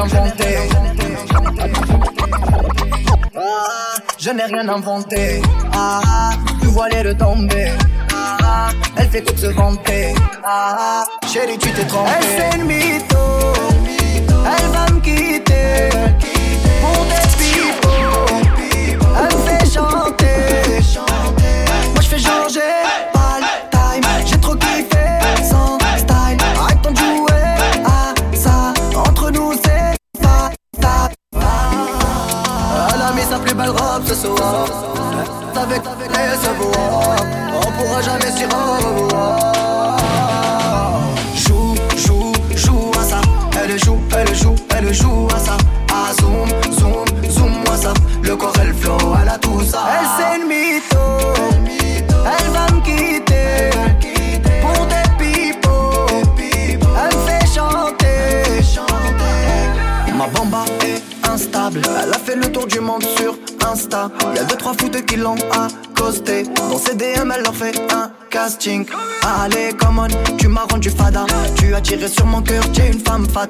Ah, je n'ai rien inventé. Ah, tu vois les retomber. Ah, elle fait toute se vanter. Ah, chérie, tu t'es trompée. Elle fait une mytho. Elle va me quitter. Pour des. Elle fait chanter. Moi, je fais changer.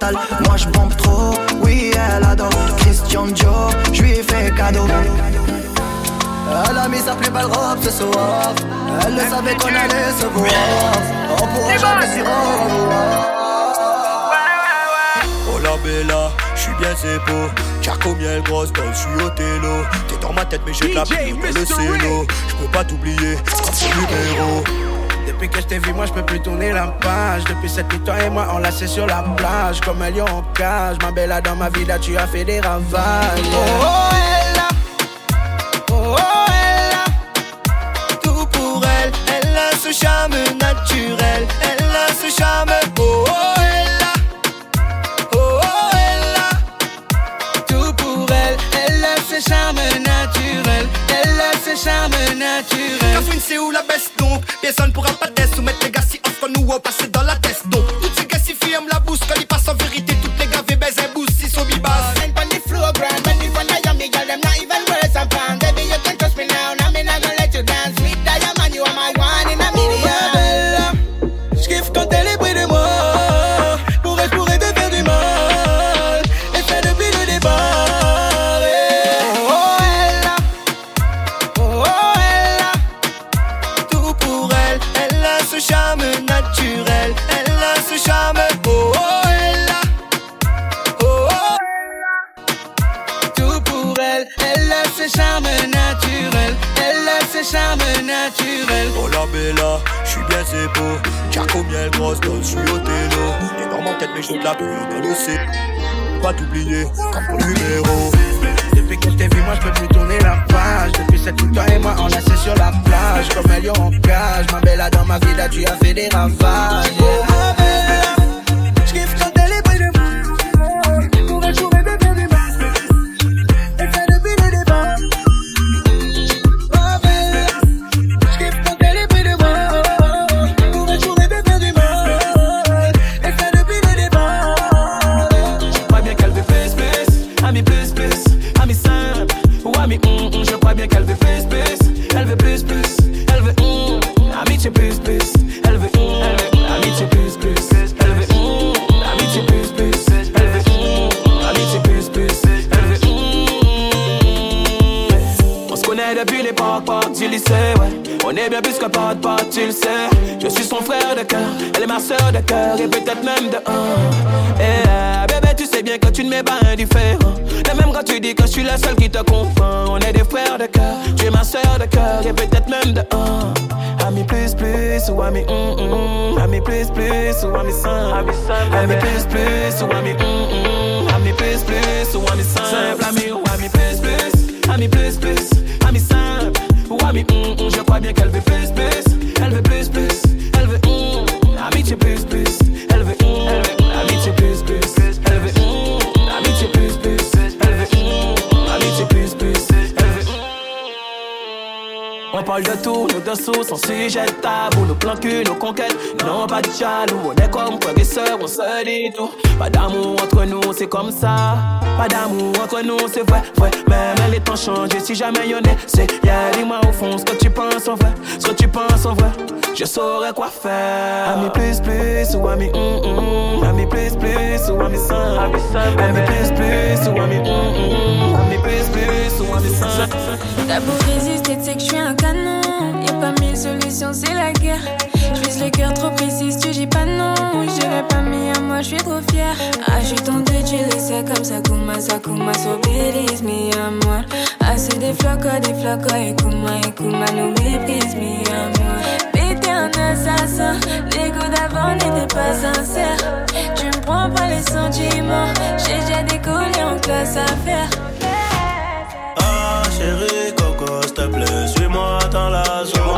Moi je bombe trop, oui elle adore. Christian Joe, je lui fais cadeau. Elle a mis sa plus belle robe ce soir. Elle le savait qu'on allait se voir. On pourra jamais s'y revoir. Oh la bella, je suis bien zépo. Charco miel grosse comme je suis au télo. T'es dans ma tête mais j'ai de la pluie dans le Je peux pas t'oublier, c'est numéro. Depuis que je t'ai vu, moi je peux plus tourner la page. Depuis cette nuit, toi et moi on enlacés sur la plage. Comme un lion en cage, ma bella dans ma vie, là tu as fait des ravages. Yeah. Oh, oh, elle a, oh, oh, elle a, tout pour elle. Elle a ce charme naturel, elle a ce charme beau. Oh, oh, elle a, oh, oh, elle a, tout pour elle. Elle a ce charme naturel, elle a ce charme naturel. La c'est où la personne pourra pas te soumettre les gars si on offre nous au passé dans la I'll be pleased. Dessous sans sujet tabou. Nos plans cul, nos conquêtes, non pas de jaloux. On est comme frères et sœurs, on se dit tout. Pas d'amour entre nous, c'est comme ça. Pas d'amour entre nous, c'est vrai, vrai. Même les temps changent, si jamais y'en est, c'est yeah. Dis-moi au fond ce que tu penses en vrai, ce que tu penses en vrai. Je saurais quoi faire. Ami plus plus ou ami hum hum. Ami plus plus ou ami sans. Ami plus plus ou ami hum hum. Ami plus plus ou ami sans. T'as beau résister, tu sais que je suis un canon. Pas mille solutions, c'est la guerre. Je le cœur trop précis, tu dis pas non. J'aurais pas mis à moi, je suis trop fier. Ah, je suis tombée, tu laissais comme ça, Kuma, ça, Kuma, so à moi. Ah, c'est des flocos, des flocos, et Kuma, et Kuma nous méprise, à moi. T'es un assassin, les goûts d'avant n'étaient pas sincères. Tu me prends pas les sentiments, j'ai déjà décollé en classe à faire. Ah, chérie, coco, s'il te plaît, suis-moi dans la zone.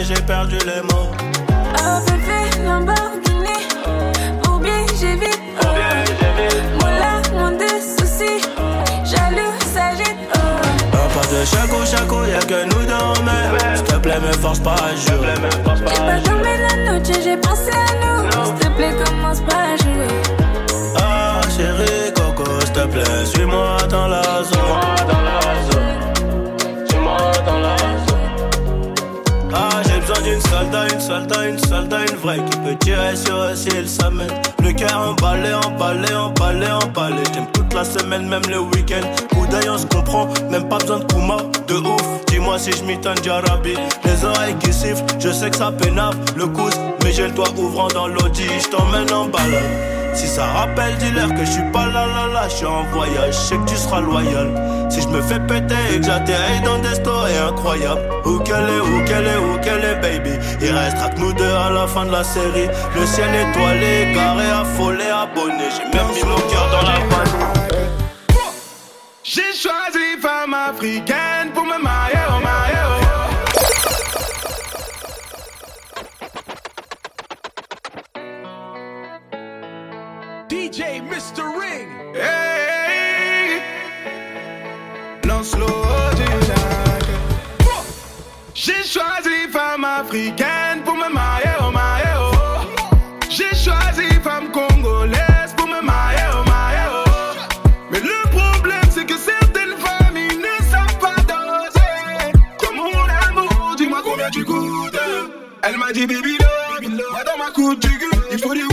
Mais j'ai perdu les mots. Ah, bébé, Lamborghini, pour bien, j'ai vite. Moula, mon des soucis, jaloux, s'agite. Oh. Un pas de chaco, chaco, y'a que nous dans mais S'il te plaît, me force pas à jouer. J'ai pas dormi la nuit, j'ai pensé à nous. S'il te plaît, commence pas à jouer. Ah, chérie, coco, s'il te plaît, suis-moi dans la zone. Soldat, une soldat, une soldat, une vraie qui peut tirer sur eux s'il s'amène. Le cœur emballé, emballé, emballé, emballé. J'aime toute la semaine, même le week-end. Coup d'œil, on se comprend, même pas besoin de Kuma, si je m'étonne Jarabi. Les oreilles qui sifflent, je sais que ça pénave. Le coude, mais j'ai le doigt ouvrant dans l'audi. Je t'emmène en balade. Si ça rappelle, dis-leur que je suis pas là là là, je suis en voyage, je sais que tu seras loyal. Si je me fais péter et que j'atterris dans des stories incroyables, où qu'elle est, où qu'elle est, où qu'elle est, baby. Il restera que nous deux à la fin de la série. Le ciel étoilé, carré, affolé, abonné. J'ai même mis mon cœur dans la panne. J'ai choisi femme africaine pour me marier, femme africaine pour me marier, oh marier, oh. J'ai choisi femme congolaise pour me marier, oh marier, oh. Mais le problème, c'est que certaines familles ne savent pas doser. Comme mon amour, dis-moi combien tu coûtes. Elle m'a dit, baby, love, dans ma coupe, tu gueules. Il faut des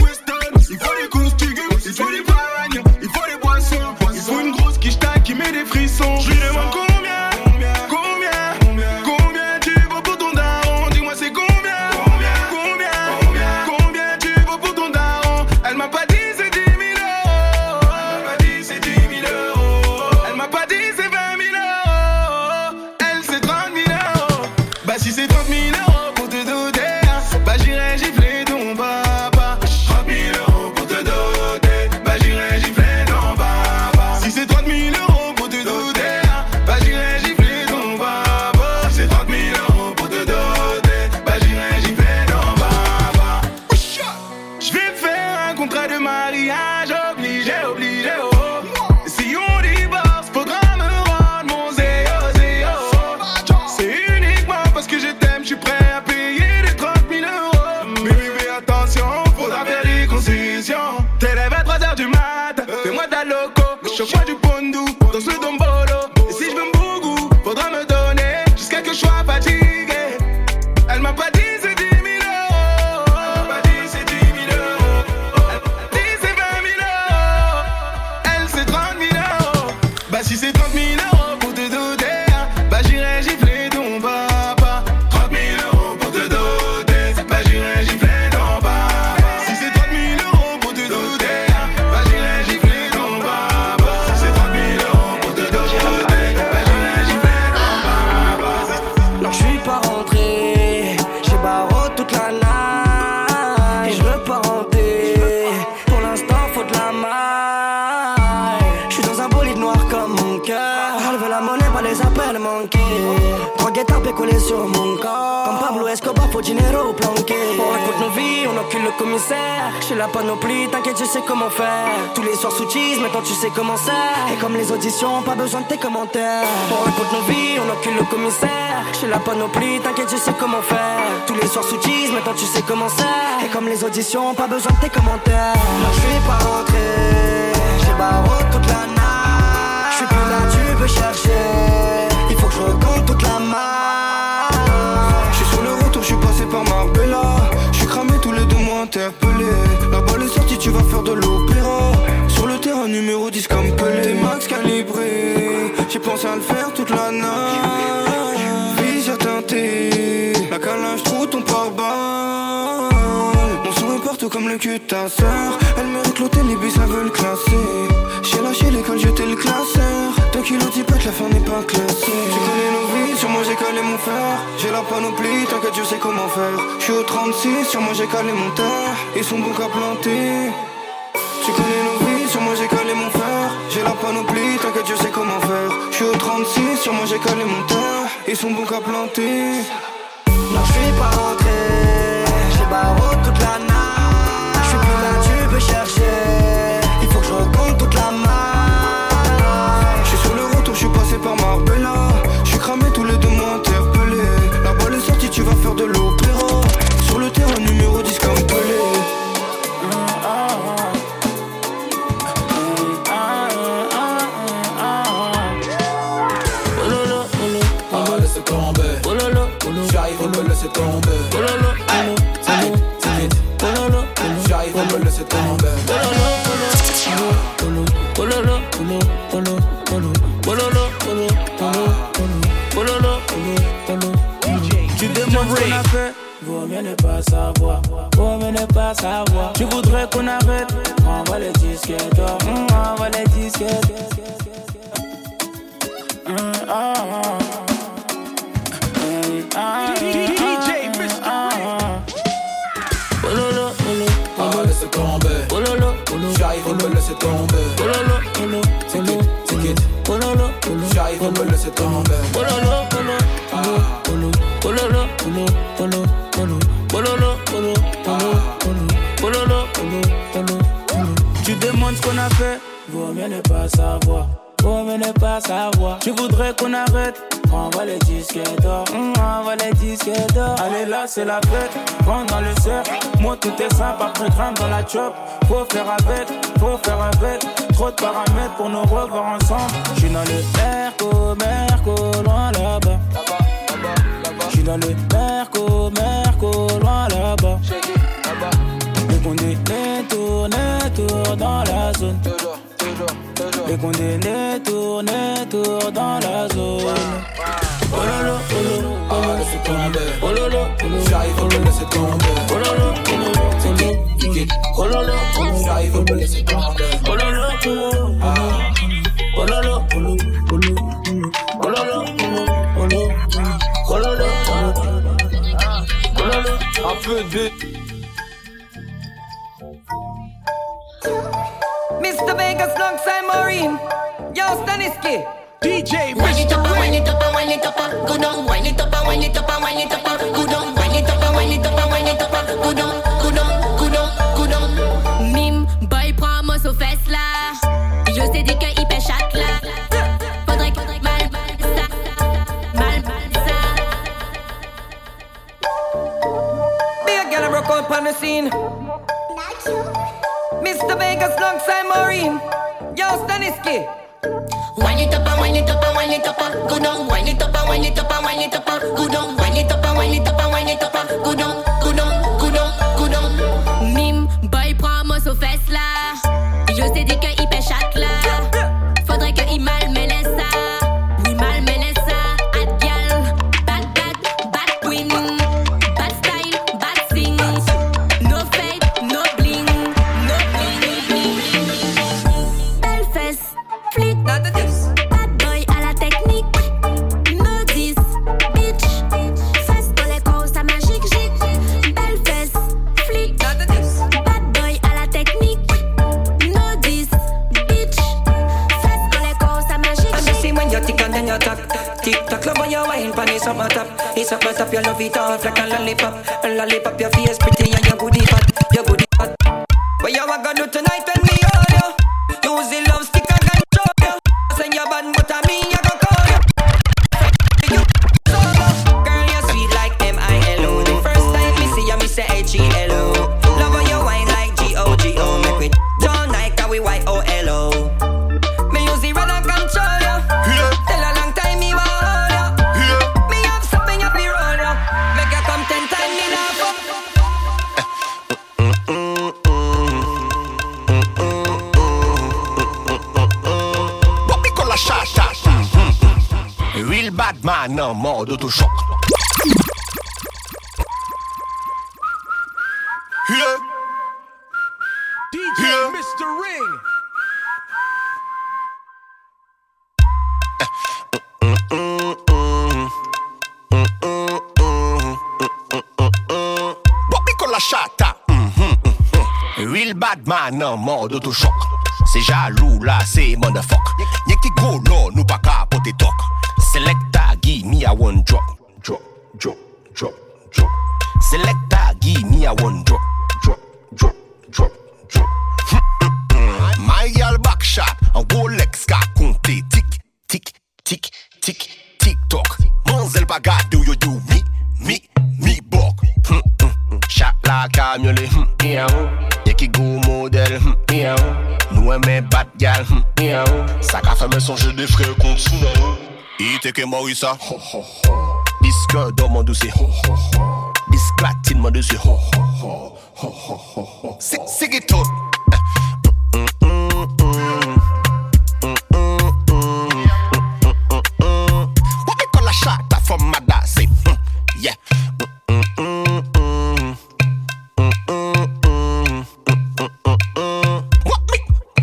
la monnaie, pas les appels manqués. Drogue et tapé sur mon corps. Comme Pablo Escobar, faut dinero planqué. On raconte nos vies, on encule le commissaire. J'suis la panoplie, t'inquiète, je sais comment faire. Tous les soirs sous cheese, maintenant tu sais comment c'est. Et comme les auditions, pas besoin de tes commentaires. On raconte nos vies, on encule le commissaire. J'suis la panoplie, t'inquiète, je sais comment faire. Tous les soirs sous cheese, maintenant tu sais comment c'est. Et comme les auditions, pas besoin de tes commentaires. Non, pas rentré, j'ai barreau toute la nuit. Il faut que je recompte toute la main. Je suis sur le retour, je suis passé par Marbella. Je suis cramé tous les deux mois interpellé. La balle est sortie, tu vas faire de l'opéra. Sur le terrain, numéro 10 comme Pelé. T'es max calibré. J'ai pensé à le faire toute la night. Visage teinté. La calage trouve ton pare-balles. Mon est partout comme le cul de ta sœur. Elle mérite l'hôtel, les bus, ça veut le classer. J'ai lâché l'école, j'étais le classeur. Kilos pète, la fin n'est pas classée. Tu connais nos vies, sur moi j'ai calé mon fer. J'ai la panoplie, t'inquiète, je sais comment faire. Je suis au 36, sur moi j'ai calé mon terre. Ils sont bons qu'à planter. Tu connais nos vies, sur moi j'ai calé mon fer. J'ai la panoplie, t'inquiète, je sais comment faire. Je suis au 36, sur moi j'ai calé mon terre. Ils sont bons qu'à planter. tomber. Tu demandes mieux ne pas savoir, vaut mieux ne pas savoir. Tu voudrais qu'on arrête? Envoie les disquettes, les ah. Ah. Ah. J'arrive, on me laisse tomber. oh lolo, oh lolo, lolo. j'arrive, on me laisse tomber. Polo, polo. Tu demandes ce qu'on a fait, vaut mieux ne pas savoir, mieux ne pas savoir. Tu voudrais qu'on arrête, envoie les disquettes d'or, hum, envoie les disquettes d'or. Allez là, c'est la fête, rentre dans le cercle, moi tout est simple, après grimpe dans la chop. Faut faire avec, faut faire avec, trop de paramètres pour nous revoir ensemble. J'suis dans le Merco, Merco, loin là-bas. J'suis dans le Merco, Merco, loin là-bas. Les condamnés tournent, tournent dans la zone. Et qu'on détourne, tour dans la zone. Oh lolo, oh lolo, oh laisse tomber. Oh lolo, j'arrive, oh laisse tomber. Oh lolo, c'est bon, kick Oh lolo, j'arrive. Oh oh oh oh un peu de Mr. Vegas alongside Maureen. Yo, Staniski. DJ Wind it up and wind it up and wind it up and go down. Wind it up and wind it up and wind it up and go down. Wind it up and wind it up and wind it up and go down, go down, go down, go down. Mime, boy, prends-moi aux fesses là. Je sais dire que il pêche chatte là. Faudrait que mal, ça, mal, ça. Big girl broke up on the scene. Mr. Vegas alongside Maureen. Yo, Staniski. Wind it up and wind it up and wind it up and go down. Wind it up and wind it up and wind it up and go down. Wind it up and wind it up and wind it up and go down, go down, go down, go down. Mime, boy, prends-moi aux fesses là. Je sais dire que Tick tock, love on your wine, pan it's up my top. It's up my top, you love it all, like a lollipop. A lollipop, your face pretty and your booty fat, your booty fat. What you a gonna do tonight when me? Man en mode autochoc Yeah. DJ Yeah. Mr. Ring. Chata Mhm, mhm. Real bad man en mode autochoc C'est jaloux là, c'est motherfuck Y'a qui nous pas capoter Selecta, give me a one drop, drop, drop, drop, drop. Selector, give me a one drop, drop, drop, drop, drop. Hmm. My girl back shot, a Rolex ka compté. Tic, tic, tic, tic, tic toc. Manzel pas garde, do you do me, me, me bok? Hmm, hmm, shot la camiolet, Yè ki go model, oh. nou e men bat gal oh. Sa ka fèmè son jè de frè vérité que Morissa. Disque d'or mon dossier. Disque platine mon dossier. C'est qui tout? From my dad, say, mm, yeah. Mm, mm, mm, mm, mm, mm, mm, mm, mm, mm.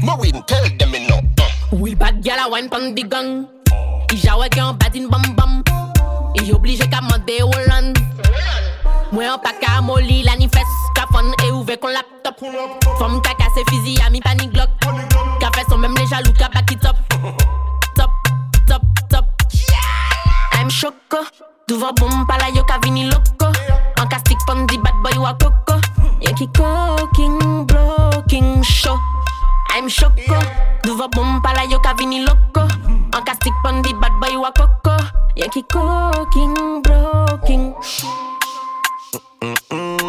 What me? Tell them me We bad gyal a wine pon the gang. wèk an badin bam bam E oblije ka mande Holland Mwen an pa ka moli la ni fes Ka fon e ouve kon laptop. Fom ka kase fizi a mi panik glok Ka fes an mèm le jalou ka baki top. Top, top, top. I'm choko Douvan bom pala yo ka vini loko. An ka stik pon di bad boy wakoko Yon ki koking, blocking, show. I'm choko Douvan bom pala yo ka vini loko. Pandi bad boy wa koko Yaki cooking, broking mm -mm -mm.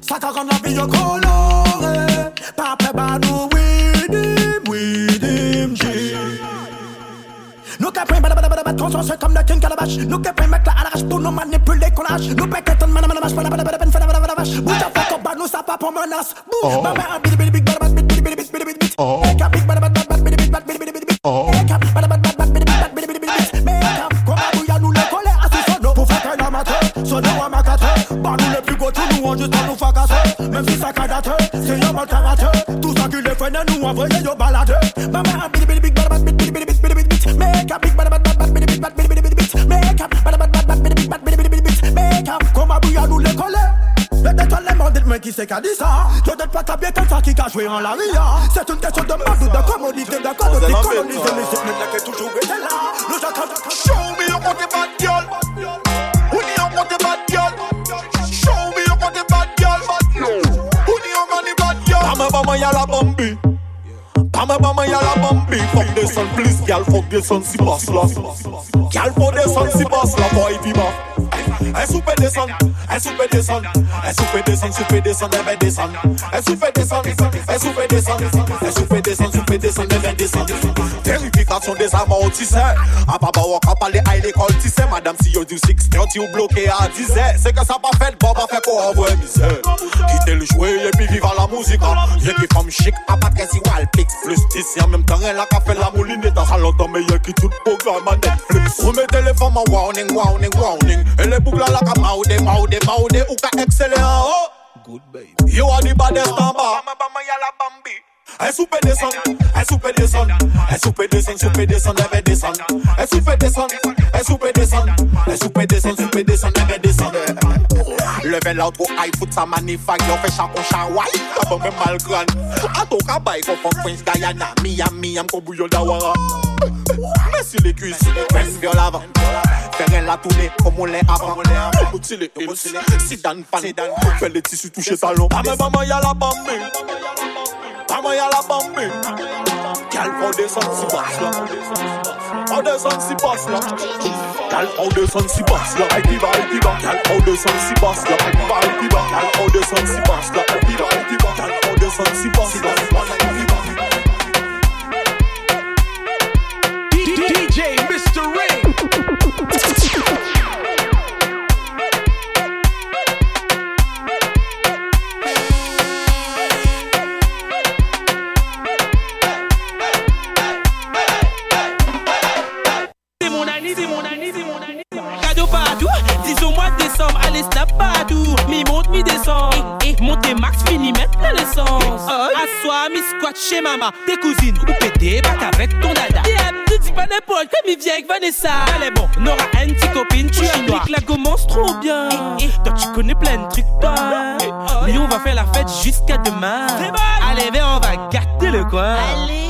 Satan comme la vie colorée. Papa, bah nous, with him, with him, G. Nous qui prenons bada bada bada bada conscience comme le king calabash. Nous qui prenons mettre la à l'arrache pour nous manipuler qu'on lâche. Nous pétons ton manamana vache, bada bada bada bada bada bada vache. Bouge à fond, bah nous ça pas pour menace. Bouge, ma mère, bidi bidi bidi bada bada bidi bidi bidi bidi bidi bidi. Make big bada bada bada bidi bidi bada bidi bidi bidi. Make up, bada bada bada bidi bidi bidi bidi bidi. Make up, comme à bouillir nous le coller à ce sono. Pour faire un amateur, sono amateur gros tout nous juste en nous fracasseur Même si ça cadateur C'est mal Tout ça qui les freine nous envoyer balade Maman bidi bidi bidi bada bada bidi bidi bidi bidi bidi Make up big bidi bidi bada bidi bidi bidi Make up bidi bidi bada bidi bidi bidi Make up comme à bouillard nous le coller le détoilement dites-moi qui c'est dit ça pas comme ça qui a joué en la ria C'est une question de mode ou de commodité, de commodité colonisée Mais c'est une qui a toujours été là Nous attendons Show me your body bad girl. Mama mama yal a bambi Fok de son plis Gyal fok de son si bas la. Gyal fok de son si bas la Boy di ma. Elle soupe descendre, elle soupe descendre Elle soupe descendre, soupe descendre, elle va descendre Elle soupe descendre, elle soupe descendre Elle soupe descendre, soupe descendre, elle va descendre Vérification des amortisseurs A pas bawa ka pale à l'école tu sais. Madame si yo du 6 30 ou bloqué à 10 C'est que ça pas fait bon pas fait quoi envoyer misère. Quitter le jouet et puis vivre la musique Y'a qui femme chic à pas qu'elle si Walpix Plus 10 en même temps elle a qu'à faire la mouline dans sa longtemps mais y'a qui tout programme à Netflix. Remettez les femmes en warning, warning, warning. Et les boucles là qu'à maude, maude, maude Ou qu'à exceller en haut Good baby. You are the baddest en bas Y'a la bambi. Elle soupe descendre, elle soupe descendre, elle soupe descendre, soupe descendre, elle va descendre. Elle soupe descendre, elle soupe descendre, elle soupe descendre, soupe descendre, elle va descendre. Level out go high foot sa manifag Yo fe chan kon chan wai Aba men mal gran Ato ka bay kon fon French Guyana. Miami am kon bouillon dawara Messi les cuisses Press viol avant Faire la tournée comme on l'est avant. Bouti les hills Zidane fan. Fait les tissus toucher salon Ame maman y'a la bambi Maman y'a la bambi Gal faut descendre si basse là. Faut descendre si basse là. Gal faut descendre si basse là. Aïe diva, aïe diva Gal faut descendre si basse là. Aïe diva, aïe diva Gal faut descendre si basse là. Aïe diva, aïe diva Gal faut descendre si basse là. DJ Mr. Ring. Squat chez maman, tes cousines, ou pété, bac avec ton dada. Yeah, tu dis pas n'importe comme il vient avec Vanessa. Est bon, Nora, un petit copine, tu appliques la commence trop bien. Toi, tu connais plein de trucs, toi. Mais on va faire la fête jusqu'à demain. Allez, viens, on va gâter le coin. Allez.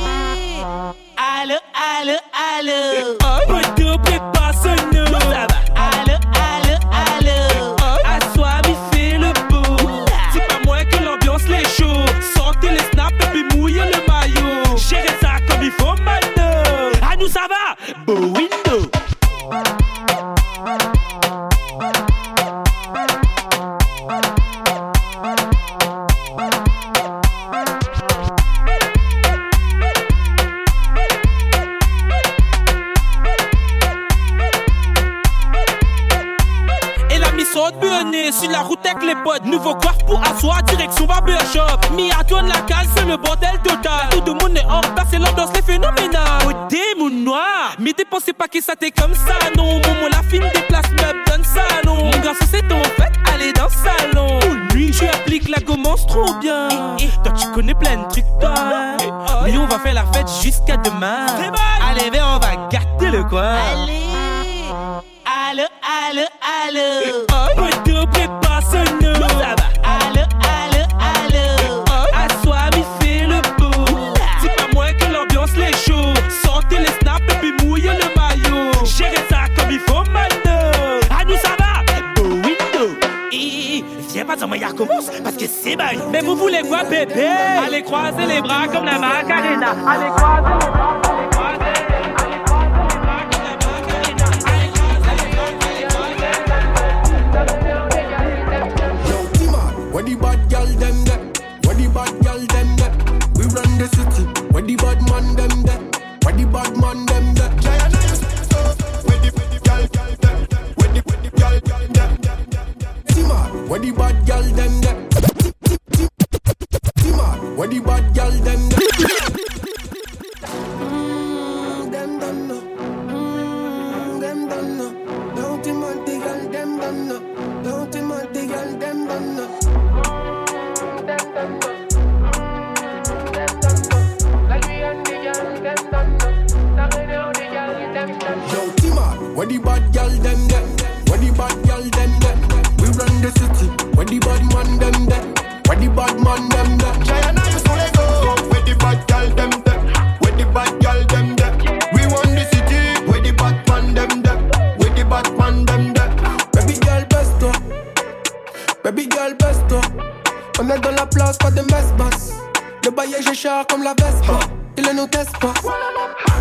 Allô, allô, allô. Oh, prépare saute sur la route avec les potes. Nouveau coiffe pour asseoir, direction barbershop. Mi à toi de la case, c'est le bordel total. Tout le monde est en retard, c'est l'ambiance, les phénoménal. Oh, démon noir. Mais dépensez pas que ça t'est comme ça, non. Momo, la fine déplace meuble, donne ça, non. Mon garçon, c'est ton fait, allez dans le salon. Lui, tu appliques la commence trop bien. Toi, tu connais plein de trucs, toi. Mais on va faire la fête jusqu'à demain. Allez, viens, on va gâter le coin. Allez. Allô, allô, allô. Te prépare ce nœud. Allô, allô, allô. Assois, mi fait le beau. C'est pas moi que l'ambiance les chaud. Sortez les snaps et puis mouillez le maillot. Gérez ça comme il faut maintenant. À nous, ça va. Beau window. Eh, Viens pas dans ma commence parce que c'est bail. Mais vous voulez quoi, bébé? Allez croiser les bras comme la Macarena. Allez croiser les bras. Where On est dans la place, pas de messe basse. Le baillet, j'ai cher comme la Vespa. Il ne nous teste pas.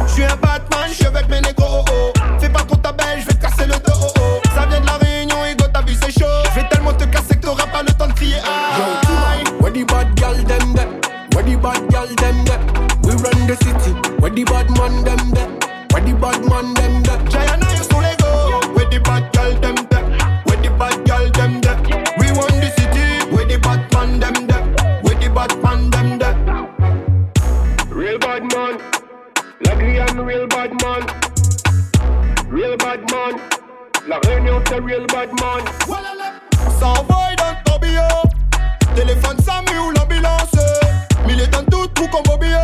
Je suis un Batman, je suis avec mes négros. Oh, oh. Fais pas contre ta belle, je vais te casser le dos. Oh, oh. Ça vient de la réunion, Ego, t'as vu, c'est chaud. Je vais tellement te casser que t'auras pas le temps de crier. Aïe. Where the bad gal them there? Where the bad gal them? We run the city. Where the bad man them real bad man. Ça envoie dans ton bio. Téléphone Samy ou l'ambulance. Militant tout trou comme Bobio.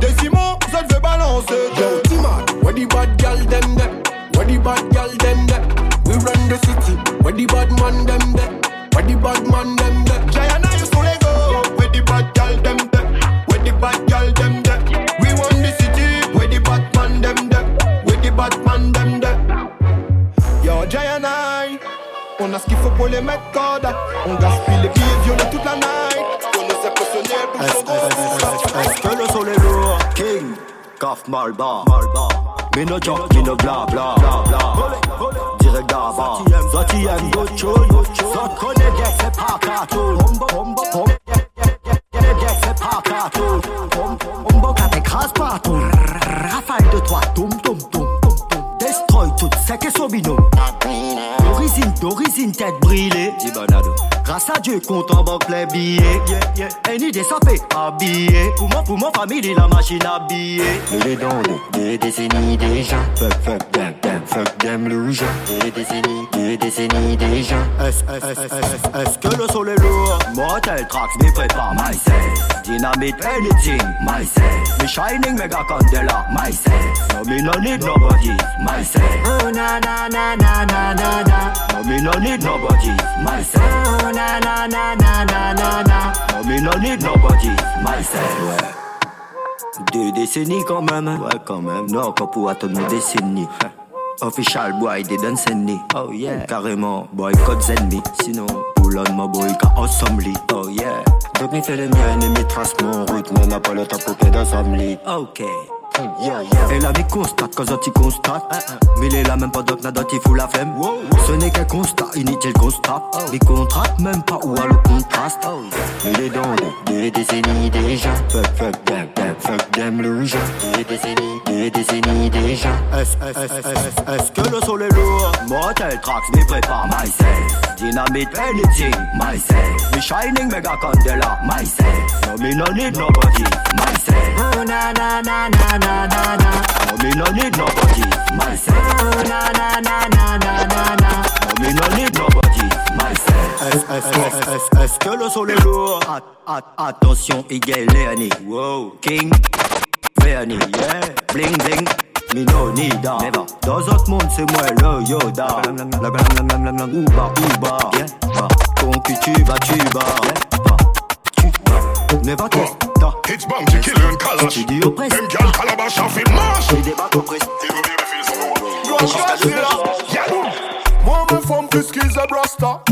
Décimon, ça te fait balancer. Yo, T-Man, where the bad gal them there? Where the bad gal them there? We run the city. Where the bad man them there? Where the bad man them there? Faut pour les mettre code. On gaspille les billets violets toute la night. On nous impressionner pour gros. Est-ce que le sol est lourd? King, Kaf Malba, Me no jump, me no bla bla bla bla. Direct d'avant, Zoti aime Gochon. Zot connaît bien, c'est pas cartoon. Connaît bien, c'est pas cartoon. Ombo quand t'écrases partout. Rafale de toi, toum toum c'est que Sobino. D'origine, d'origine, tête brûlée. Grâce à Dieu, compte en banque les billets. Une idée, ça fait habillé. Pour mon, pour mon famille, la machine habillée. Les dents des décennies déjà. Fuck, fuck them, them, fuck them louche. Des décennies, des décennies déjà. Est-ce est-ce- est-ce- est-ce que le sol est lourd? Mortel tracks, me prépare myself. Dynamite, anything, myself. Me shining, mega candela, myself. No, me no need nobody, myself. Oh na na na na na na na. No, me no need nobody, myself. Oh na na na na na na na. No, me no need nobody, myself. Deux décennies quand même. Ouais, quand même. Non, pas pour attendre une décennie. Official boy, they don't send me. Oh yeah. Carrément, boycott ennemis. Sinon, pull on my boy, ka assembly. Oh yeah. Donc me fait le mien et me trace mon rythme. On n'a pas le temps pour. Ok. Et la vie constate quand tu constate Mais il est là même pas donc n'a il fout la flemme Ce n'est qu'un constat, inutile constat Mais contracte même pas où à le contraste Les dents des décennies déjà. Fuck, fuck them, them, fuck them louche. Des décennies, des décennies déjà. Est-ce que le sol est lourd? Mortel tracks, me prépare myself. Dynamite, anything, myself. Me shining, mega candela, myself. No, me no need nobody, myself. Oh na na na na na na na. No, me no need nobody, myself. Oh na na na na na na na. No, me no need nobody, myself. Est-ce que le sol est lourd? At- at- Attention, Igel Léani. Wow, King, Verni, yeah. Bling bling. Me no need that. Never. Dans autres mondes, c'est moi le Yoda. La blam blam blam blam blam. Ouba, ouba. Yeah. Bah. Concu, tu vas, tu vas. Yeah. Bah. Tu vas. Never test. It's bounty, killer and calash. Tu dis au presse. Them gal calabash off in mash. Les débats au presse. Moi me femme plus qu'ils a brasta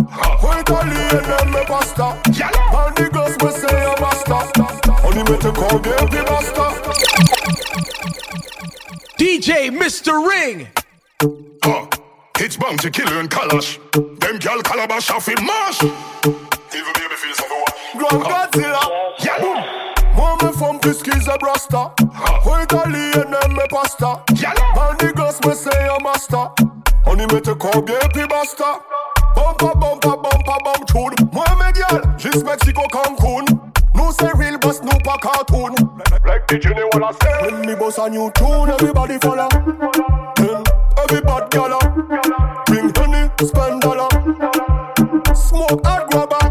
Quand italien même me pasta the gosse me say a basta On y mette combien puis basta DJ Mr. Ring. Uh, it's bounty, killer and calash. Them gal calabash off in mash. Even baby feels some Grand Godzilla. Moi me femme plus qu'ils a brasta Quand italien même me pasta Man the gosse me say a master On y mette combien puis basta. Bumpa bumpa bumpa bum tune. Moi me gal, juste Mexico Cancun. Nous c'est real boss, nous pas cartoon Like the Jenny Walla say When me boss a new tune, everybody follow Then every bad gala Bring honey, spend dollar Smoke hard grabber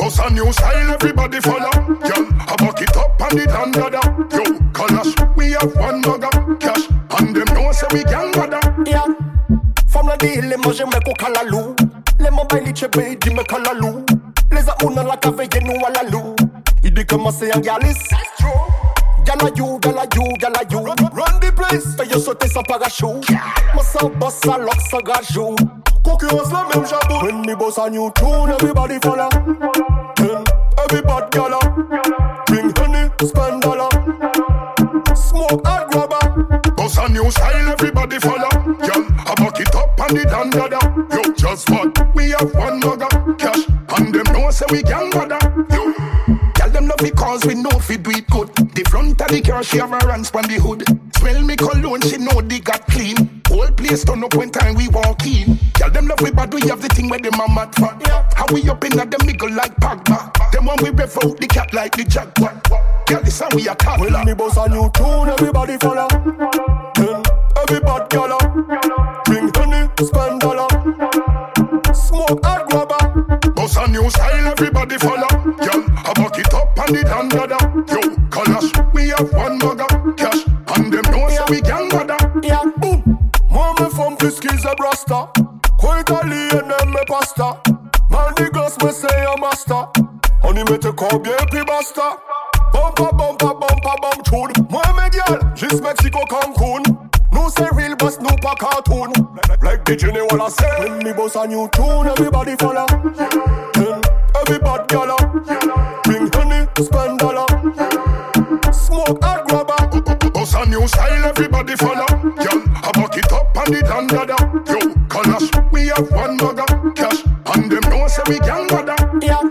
Bust a new style, everybody follow. Girl, I back it up and it and dada. Yo, calash, we have one bugger. Cash, and them know say we can gather. Yeah. Femme eh, la dit, les manger me ko kalalou. Les mobiles li chebe, di me kalalou. Les amouna la cave, ye nous à la lou. Il dit comment c'est un galis. Gala you, gala you, gala you. Run the place, fais sauter sans parachute. Moi sans boss, ça lock, ça gajou. Concurrence la même jabou. When me boss a new tune, everybody follow. Then every bad gala. Bring honey, spend dollar. Smoke hard grabber. new style, everybody follow. Girl, I buck it up and it and dada. Yo, just what? We have one mugger, cash, and them know say we can bother. Yo, Tell them love it cause we know fi do it good. The front of the car, she have her hands on the hood. Smell me cologne, she know they got clean. Whole place turn up when time we walk in. Tell them love we bad, we have the thing where them a mad for. How we up in at the middle like Pagba. Them when we rev out the cat like the jaguar. Girl, this how we a talk. When me boss a new tune, everybody follow. Then everybody gala. Bring honey, spend dollar. Smoke hot grabber. Boss a new style, everybody follow. Girl, I back it up and it and have one mugger, cash, and them know say we can bother. Yeah, boom. Me femme puisqu'ils est brasta. Quoi italien aime me pasta. Man the gosse me say a master. On y mette combien puis basta. Bumpa bumpa bumpa bum tune. Moi me gal, juste Mexico Cancun. Nous c'est real boss, nous pas cartoon. Like the Jenny wanna say. When me boss a new tune, everybody follow. Then everybody gala. Uh, bring honey, spend dollar. New style, everybody follow. Girl, I back it up and it dada. Yo, Kalash, we have one mugger, cash, and them know say we can bother. Yeah.